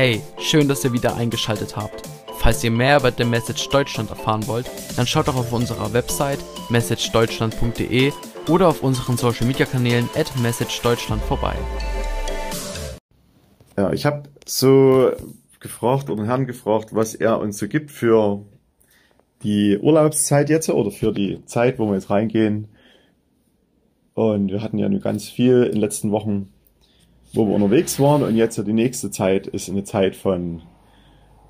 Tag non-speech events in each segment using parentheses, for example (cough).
Hey, schön, dass ihr wieder eingeschaltet habt. Falls ihr mehr über The Message Deutschland erfahren wollt, dann schaut doch auf unserer Website messagedeutschland.de oder auf unseren Social Media Kanälen at messagedeutschland vorbei. Ja, ich habe so gefragt oder Herrn gefragt, was er uns so gibt für die Urlaubszeit jetzt oder für die Zeit, wo wir jetzt reingehen. Und wir hatten ja nur ganz viel in den letzten Wochen wo wir unterwegs waren und jetzt die nächste Zeit ist eine Zeit von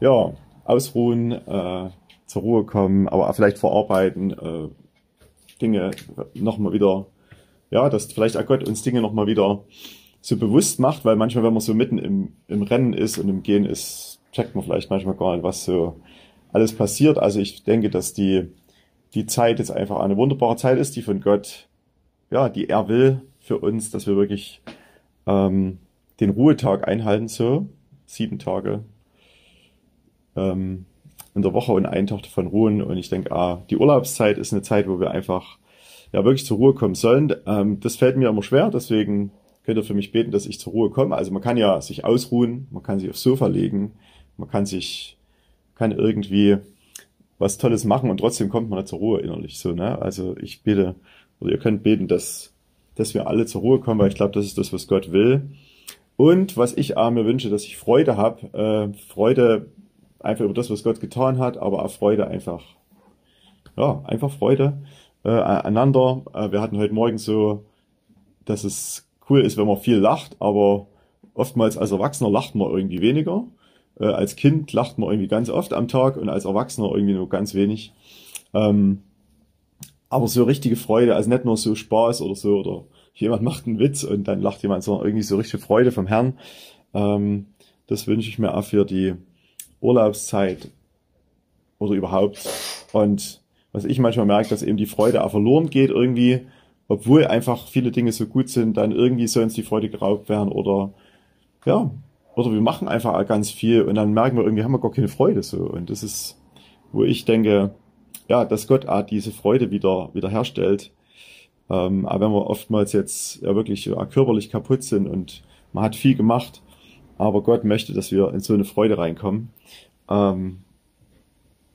ja, ausruhen, äh, zur Ruhe kommen, aber vielleicht verarbeiten, äh, Dinge nochmal wieder, ja, dass vielleicht auch Gott uns Dinge nochmal wieder so bewusst macht, weil manchmal, wenn man so mitten im, im Rennen ist und im Gehen ist, checkt man vielleicht manchmal gar nicht, was so alles passiert. Also ich denke, dass die, die Zeit jetzt einfach eine wunderbare Zeit ist, die von Gott, ja, die er will für uns, dass wir wirklich ähm, den Ruhetag einhalten so, sieben Tage ähm, in der Woche und einen Tag davon ruhen. Und ich denke, ah, die Urlaubszeit ist eine Zeit, wo wir einfach ja wirklich zur Ruhe kommen sollen. Ähm, das fällt mir immer schwer, deswegen könnt ihr für mich beten, dass ich zur Ruhe komme. Also man kann ja sich ausruhen, man kann sich aufs Sofa legen, man kann sich, kann irgendwie was Tolles machen und trotzdem kommt man nicht zur Ruhe innerlich so, ne? Also ich bete, oder ihr könnt beten, dass dass wir alle zur Ruhe kommen, weil ich glaube, das ist das, was Gott will. Und was ich auch mir wünsche, dass ich Freude habe, äh, Freude einfach über das, was Gott getan hat, aber auch Freude einfach, ja, einfach Freude äh, einander. Äh, wir hatten heute Morgen so, dass es cool ist, wenn man viel lacht, aber oftmals als Erwachsener lacht man irgendwie weniger. Äh, als Kind lacht man irgendwie ganz oft am Tag und als Erwachsener irgendwie nur ganz wenig. Ähm, aber so richtige Freude, also nicht nur so Spaß oder so, oder jemand macht einen Witz und dann lacht jemand, sondern irgendwie so richtige Freude vom Herrn. Ähm, das wünsche ich mir auch für die Urlaubszeit oder überhaupt. Und was ich manchmal merke, dass eben die Freude auch verloren geht irgendwie, obwohl einfach viele Dinge so gut sind, dann irgendwie soll uns die Freude geraubt werden oder ja, oder wir machen einfach ganz viel und dann merken wir irgendwie haben wir gar keine Freude so. Und das ist, wo ich denke, ja, dass Gott auch diese Freude wieder, wieder herstellt. Ähm, aber wenn wir oftmals jetzt ja wirklich ja, körperlich kaputt sind und man hat viel gemacht, aber Gott möchte, dass wir in so eine Freude reinkommen. Ähm,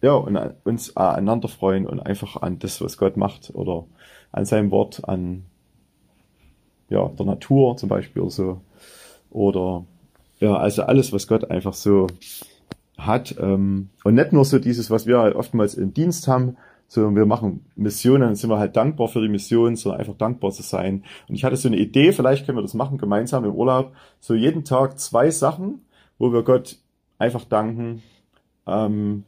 ja, und uns einander freuen und einfach an das, was Gott macht oder an seinem Wort, an ja, der Natur zum Beispiel oder so. Oder ja, also alles, was Gott einfach so hat. Ähm, und nicht nur so dieses, was wir halt oftmals im Dienst haben, sondern wir machen Missionen, dann sind wir halt dankbar für die Mission, sondern einfach dankbar zu sein. Und ich hatte so eine Idee, vielleicht können wir das machen, gemeinsam im Urlaub, so jeden Tag zwei Sachen, wo wir Gott einfach danken, ähm,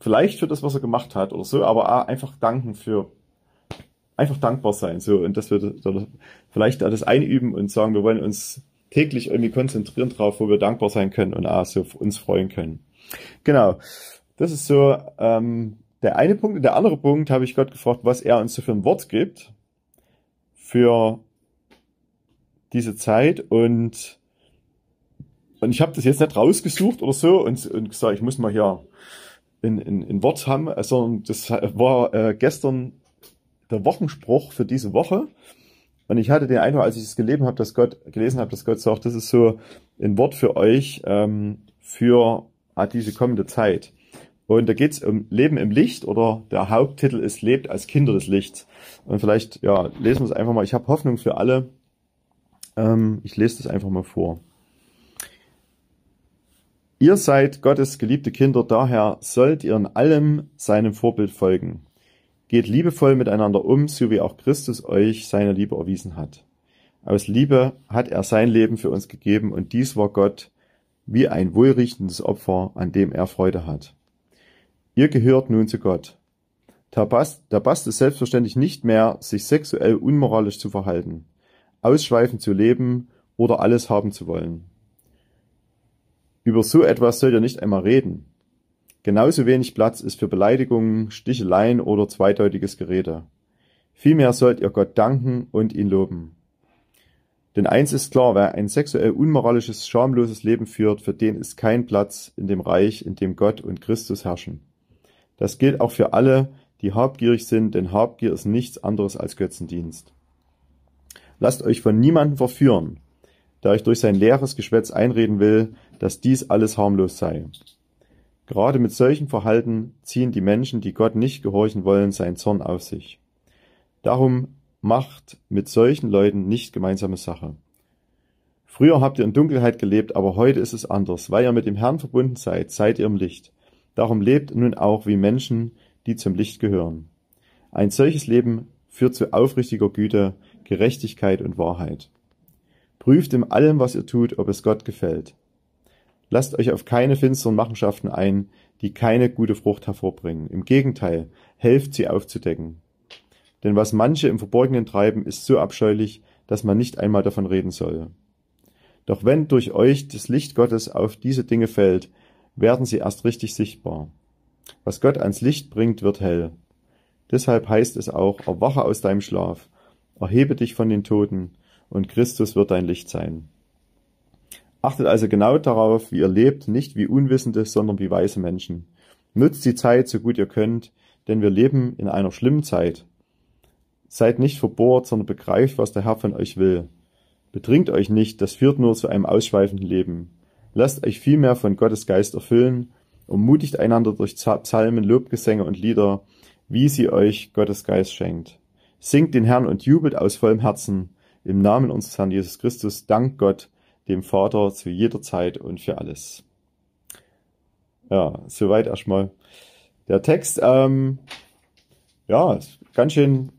vielleicht für das, was er gemacht hat oder so, aber einfach danken für einfach dankbar sein, so, und dass wir vielleicht das einüben und sagen, wir wollen uns täglich irgendwie konzentrieren drauf, wo wir dankbar sein können und auch so uns freuen können. Genau. Das ist so ähm, der eine Punkt. Und der andere Punkt habe ich Gott gefragt, was er uns so für ein Wort gibt für diese Zeit und und ich habe das jetzt nicht rausgesucht oder so und, und gesagt, ich muss mal hier ein, ein, ein Wort haben, sondern das war äh, gestern der Wochenspruch für diese Woche. Und ich hatte den Eindruck, als ich es gelesen habe, dass Gott gelesen habe, dass Gott sagt, das ist so ein Wort für euch ähm, für ah, diese kommende Zeit. Und da geht es um Leben im Licht oder der Haupttitel ist Lebt als Kinder des Lichts. Und vielleicht, ja, lesen wir es einfach mal. Ich habe Hoffnung für alle. Ähm, ich lese das einfach mal vor. Ihr seid Gottes geliebte Kinder, daher sollt ihr in allem seinem Vorbild folgen. Geht liebevoll miteinander um, so wie auch Christus euch seine Liebe erwiesen hat. Aus Liebe hat er sein Leben für uns gegeben und dies war Gott wie ein wohlriechtendes Opfer, an dem er Freude hat. Ihr gehört nun zu Gott. Da passt, da passt es selbstverständlich nicht mehr, sich sexuell unmoralisch zu verhalten, ausschweifend zu leben oder alles haben zu wollen. Über so etwas sollt ihr nicht einmal reden. Genauso wenig Platz ist für Beleidigungen, Sticheleien oder zweideutiges Gerede. Vielmehr sollt ihr Gott danken und ihn loben. Denn eins ist klar, wer ein sexuell unmoralisches, schamloses Leben führt, für den ist kein Platz in dem Reich, in dem Gott und Christus herrschen. Das gilt auch für alle, die habgierig sind, denn Habgier ist nichts anderes als Götzendienst. Lasst euch von niemandem verführen. der euch durch sein leeres Geschwätz einreden will, dass dies alles harmlos sei. Gerade mit solchem Verhalten ziehen die Menschen, die Gott nicht gehorchen wollen, seinen Zorn auf sich. Darum macht mit solchen Leuten nicht gemeinsame Sache. Früher habt ihr in Dunkelheit gelebt, aber heute ist es anders. Weil ihr mit dem Herrn verbunden seid, seid ihr im Licht. Darum lebt nun auch wie Menschen, die zum Licht gehören. Ein solches Leben führt zu aufrichtiger Güte, Gerechtigkeit und Wahrheit. Prüft in allem, was ihr tut, ob es Gott gefällt. Lasst euch auf keine finsteren Machenschaften ein, die keine gute Frucht hervorbringen. Im Gegenteil, helft sie aufzudecken. Denn was manche im Verborgenen treiben, ist so abscheulich, dass man nicht einmal davon reden soll. Doch wenn durch euch das Licht Gottes auf diese Dinge fällt, werden sie erst richtig sichtbar. Was Gott ans Licht bringt, wird hell. Deshalb heißt es auch, erwache aus deinem Schlaf, erhebe dich von den Toten, und Christus wird dein Licht sein. Achtet also genau darauf, wie ihr lebt, nicht wie Unwissende, sondern wie weise Menschen. Nutzt die Zeit so gut ihr könnt, denn wir leben in einer schlimmen Zeit. Seid nicht verbohrt, sondern begreift, was der Herr von euch will. Bedringt euch nicht, das führt nur zu einem ausschweifenden Leben. Lasst euch vielmehr von Gottes Geist erfüllen, ermutigt einander durch Psalmen, Lobgesänge und Lieder, wie sie euch Gottes Geist schenkt. Singt den Herrn und jubelt aus vollem Herzen. Im Namen unseres Herrn Jesus Christus, dank Gott, dem Vater, zu jeder Zeit und für alles. Ja, soweit erstmal der Text. Ähm, ja, ganz schön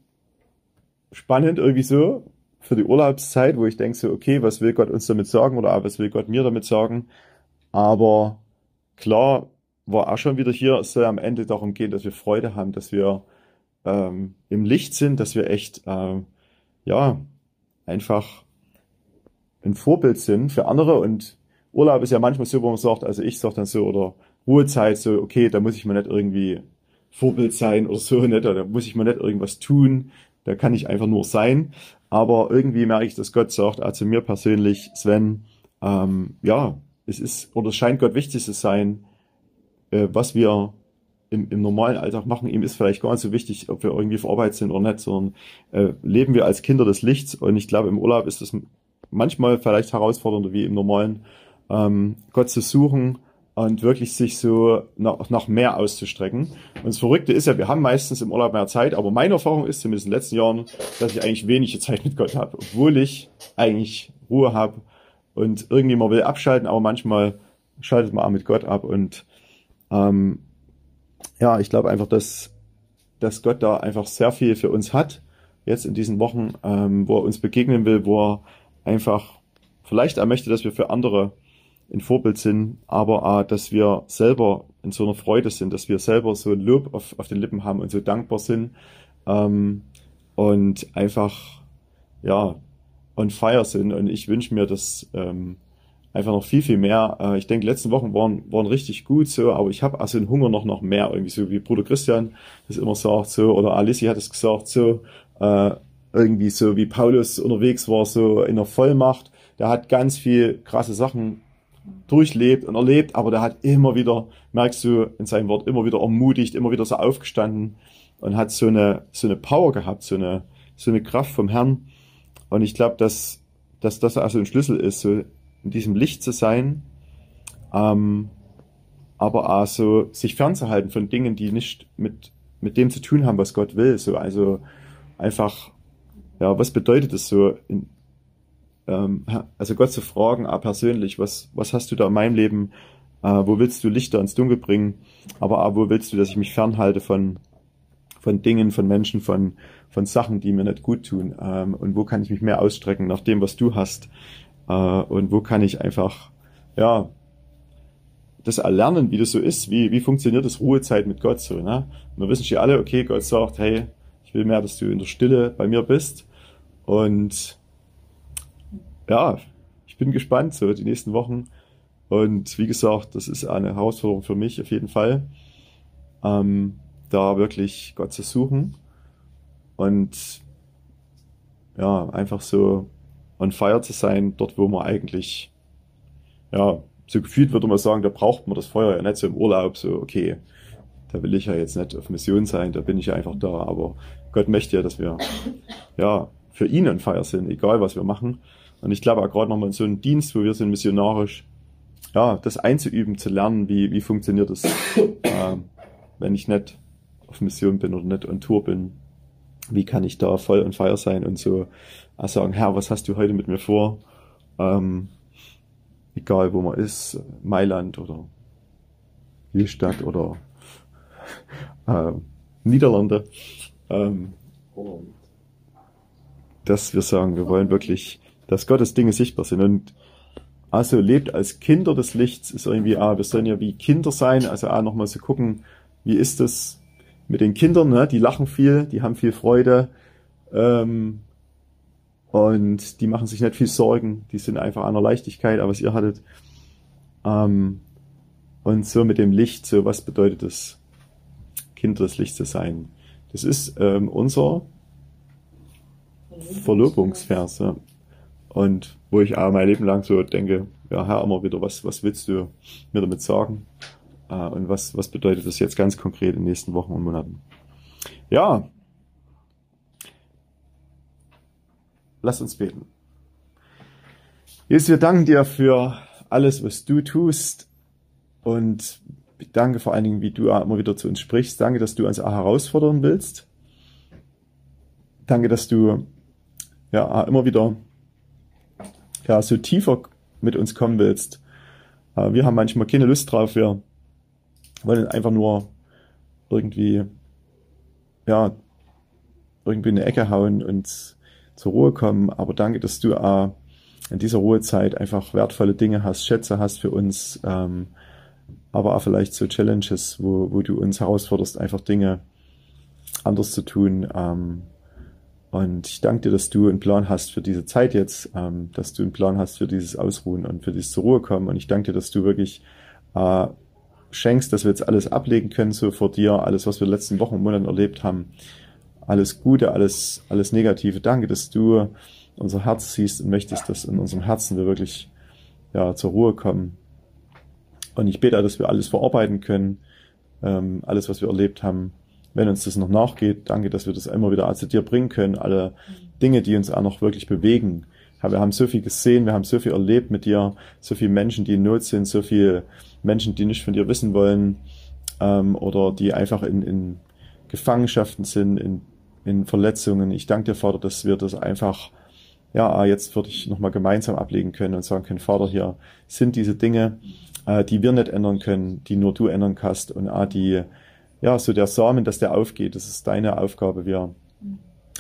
spannend irgendwie so für die Urlaubszeit, wo ich denke so, okay, was will Gott uns damit sagen oder was will Gott mir damit sagen? Aber klar war auch schon wieder hier, es soll am Ende darum gehen, dass wir Freude haben, dass wir ähm, im Licht sind, dass wir echt, ähm, ja, einfach ein Vorbild sind für andere und Urlaub ist ja manchmal so, wo man sagt, also ich sag dann so, oder Ruhezeit so, okay, da muss ich mal nicht irgendwie Vorbild sein oder so, nicht, da muss ich mal nicht irgendwas tun, da kann ich einfach nur sein. Aber irgendwie merke ich, dass Gott sagt, also mir persönlich, Sven, ähm, ja, es ist, oder es scheint Gott wichtig zu sein, äh, was wir im, im normalen Alltag machen. Ihm ist vielleicht gar nicht so wichtig, ob wir irgendwie auf Arbeit sind oder nicht, sondern äh, leben wir als Kinder des Lichts. Und ich glaube, im Urlaub ist es manchmal vielleicht herausfordernder wie im normalen, ähm, Gott zu suchen und wirklich sich so nach, nach mehr auszustrecken. Und das Verrückte ist ja, wir haben meistens im Urlaub mehr Zeit, aber meine Erfahrung ist zumindest in den letzten Jahren, dass ich eigentlich wenige Zeit mit Gott habe, obwohl ich eigentlich Ruhe habe und irgendwie man will abschalten, aber manchmal schaltet man auch mit Gott ab und ähm, ja, ich glaube einfach, dass, dass Gott da einfach sehr viel für uns hat, jetzt in diesen Wochen, ähm, wo er uns begegnen will, wo er einfach vielleicht er möchte, dass wir für andere ein Vorbild sind, aber auch, dass wir selber in so einer Freude sind, dass wir selber so ein Lob auf, auf den Lippen haben und so dankbar sind ähm, und einfach ja on fire sind. Und ich wünsche mir, dass ähm, einfach noch viel, viel mehr. Äh, ich denke, letzten Wochen waren, waren richtig gut so, aber ich habe also den Hunger noch, noch mehr, irgendwie so wie Bruder Christian das immer sagt, so, oder Alicia hat es gesagt, so, äh, irgendwie so wie Paulus unterwegs war, so in der Vollmacht. Der hat ganz viel krasse Sachen durchlebt und erlebt, aber der hat immer wieder, merkst du in seinem Wort, immer wieder ermutigt, immer wieder so aufgestanden und hat so eine, so eine Power gehabt, so eine, so eine Kraft vom Herrn. Und ich glaube, dass, dass das also ein Schlüssel ist, so in diesem Licht zu sein, ähm, aber auch so sich fernzuhalten von Dingen, die nicht mit, mit dem zu tun haben, was Gott will. So, also einfach, ja, was bedeutet es so, in, ähm, also Gott zu fragen, ah, persönlich, was, was hast du da in meinem Leben, äh, wo willst du Lichter ins Dunkel bringen, aber ah, wo willst du, dass ich mich fernhalte von, von Dingen, von Menschen, von, von Sachen, die mir nicht gut tun, ähm, und wo kann ich mich mehr ausstrecken nach dem, was du hast, äh, und wo kann ich einfach, ja, das erlernen, wie das so ist, wie, wie funktioniert das Ruhezeit mit Gott so, ne? Wir wissen schon alle, okay, Gott sagt, hey, ich will mehr, dass du in der Stille bei mir bist. Und ja, ich bin gespannt, so die nächsten Wochen. Und wie gesagt, das ist eine Herausforderung für mich auf jeden Fall, ähm, da wirklich Gott zu suchen und ja, einfach so on fire zu sein, dort wo man eigentlich, ja, so gefühlt würde man sagen, da braucht man das Feuer ja nicht so im Urlaub, so, okay, da will ich ja jetzt nicht auf Mission sein, da bin ich ja einfach da, aber Gott möchte ja, dass wir, ja, für ihn on fire sind, egal was wir machen. Und ich glaube auch gerade nochmal in so einem Dienst, wo wir sind missionarisch, ja, das einzuüben, zu lernen, wie, wie funktioniert das, äh, wenn ich nicht auf Mission bin oder nicht on Tour bin. Wie kann ich da voll und feier sein und so äh, sagen, Herr, was hast du heute mit mir vor? Ähm, egal wo man ist, Mailand oder Liestadt oder äh, Niederlande, ähm, dass wir sagen, wir wollen wirklich, dass Gottes Dinge sichtbar sind und also lebt als Kinder des Lichts ist irgendwie, ah, wir sollen ja wie Kinder sein, also ah, nochmal so gucken, wie ist das mit den Kindern, ne? die lachen viel, die haben viel Freude ähm, und die machen sich nicht viel Sorgen, die sind einfach einer Leichtigkeit, aber was ihr hattet. Ähm, und so mit dem Licht, so was bedeutet es, Kinder des Lichts zu sein? Das ist ähm, unser Verlobungsvers. Ja. Und wo ich auch mein Leben lang so denke, ja, Herr, immer wieder, was, was willst du mir damit sagen? Äh, und was, was bedeutet das jetzt ganz konkret in den nächsten Wochen und Monaten? Ja. Lass uns beten. Jesus, wir danken dir für alles, was du tust. Und danke vor allen Dingen, wie du immer wieder zu uns sprichst. Danke, dass du uns auch herausfordern willst. Danke, dass du ja immer wieder ja so tiefer mit uns kommen willst. Äh, wir haben manchmal keine Lust drauf. Wir wollen einfach nur irgendwie ja irgendwie in eine Ecke hauen und zur Ruhe kommen. Aber danke, dass du äh, in dieser Ruhezeit einfach wertvolle Dinge hast, Schätze hast für uns. Ähm, aber auch vielleicht so Challenges, wo, wo du uns herausforderst, einfach Dinge anders zu tun. Ähm, und ich danke dir, dass du einen Plan hast für diese Zeit jetzt, ähm, dass du einen Plan hast für dieses Ausruhen und für dieses zur Ruhe kommen. Und ich danke dir, dass du wirklich äh, schenkst, dass wir jetzt alles ablegen können, so vor dir, alles, was wir in den letzten Wochen und Monaten erlebt haben. Alles Gute, alles, alles Negative. Danke, dass du unser Herz siehst und möchtest, dass in unserem Herzen wir wirklich ja, zur Ruhe kommen und ich bete, dass wir alles verarbeiten können, ähm, alles, was wir erlebt haben. Wenn uns das noch nachgeht, danke, dass wir das immer wieder zu dir bringen können, alle Dinge, die uns auch noch wirklich bewegen. Wir haben so viel gesehen, wir haben so viel erlebt mit dir, so viele Menschen, die in Not sind, so viele Menschen, die nicht von dir wissen wollen ähm, oder die einfach in, in Gefangenschaften sind, in, in Verletzungen. Ich danke dir, Vater, dass wir das einfach ja, jetzt würde ich nochmal gemeinsam ablegen können und sagen können, Vater, hier sind diese Dinge, äh, die wir nicht ändern können, die nur du ändern kannst und ah, die, ja, so der Samen, dass der aufgeht, das ist deine Aufgabe. Wir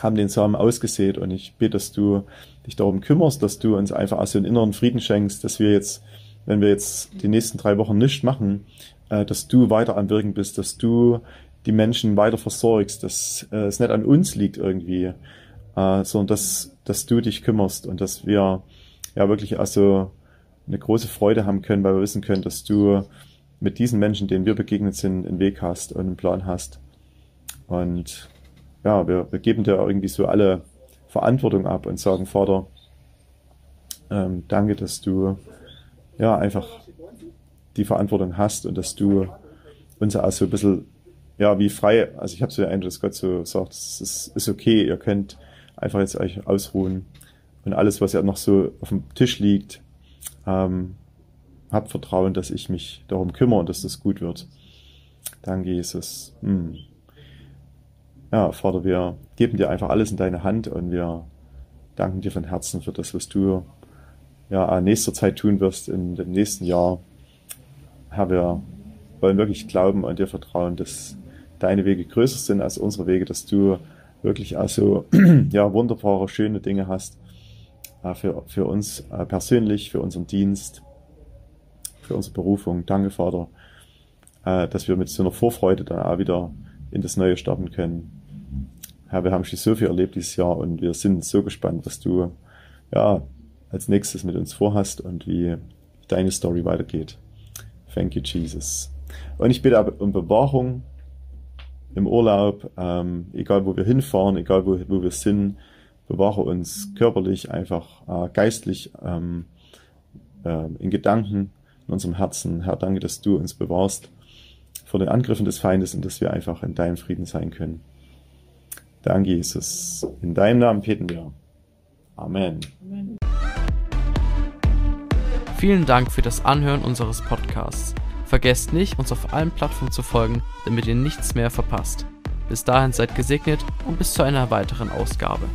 haben den Samen ausgesät und ich bete, dass du dich darum kümmerst, dass du uns einfach auch so einen inneren Frieden schenkst, dass wir jetzt, wenn wir jetzt die nächsten drei Wochen nichts machen, äh, dass du weiter am Wirken bist, dass du die Menschen weiter versorgst, dass äh, es nicht an uns liegt irgendwie, äh, sondern dass, dass du dich kümmerst und dass wir ja wirklich also eine große Freude haben können, weil wir wissen können, dass du mit diesen Menschen, denen wir begegnet sind, einen Weg hast und einen Plan hast. Und ja, wir, wir geben dir irgendwie so alle Verantwortung ab und sagen, Vater, ähm, danke, dass du ja einfach die Verantwortung hast und dass du uns auch so ein bisschen, ja, wie frei, also ich habe so den Eindruck, dass Gott so sagt, es ist, ist okay, ihr könnt einfach jetzt euch ausruhen und alles, was ja noch so auf dem Tisch liegt, ähm, hab Vertrauen, dass ich mich darum kümmere und dass das gut wird. Danke, Jesus. Hm. Ja, Vater, wir geben dir einfach alles in deine Hand und wir danken dir von Herzen für das, was du ja in nächster Zeit tun wirst, in dem nächsten Jahr. Herr, wir wollen wirklich glauben und dir vertrauen, dass deine Wege größer sind als unsere Wege, dass du wirklich also (clears throat) ja wunderbare, schöne Dinge hast für, für uns äh, persönlich, für unseren Dienst, für unsere Berufung. Danke, Vater, äh, dass wir mit so einer Vorfreude dann auch wieder in das Neue starten können. Herr, wir haben schon so viel erlebt dieses Jahr und wir sind so gespannt, was du ja als nächstes mit uns vorhast und wie deine Story weitergeht. Thank you, Jesus. Und ich bitte um Bewahrung im Urlaub, ähm, egal wo wir hinfahren, egal wo, wo wir sind, bewahre uns körperlich, einfach äh, geistlich, ähm, äh, in Gedanken, in unserem Herzen. Herr, danke, dass du uns bewahrst vor den Angriffen des Feindes und dass wir einfach in deinem Frieden sein können. Danke, Jesus. In deinem Namen beten wir. Amen. Amen. Vielen Dank für das Anhören unseres Podcasts. Vergesst nicht, uns auf allen Plattformen zu folgen, damit ihr nichts mehr verpasst. Bis dahin seid gesegnet und bis zu einer weiteren Ausgabe.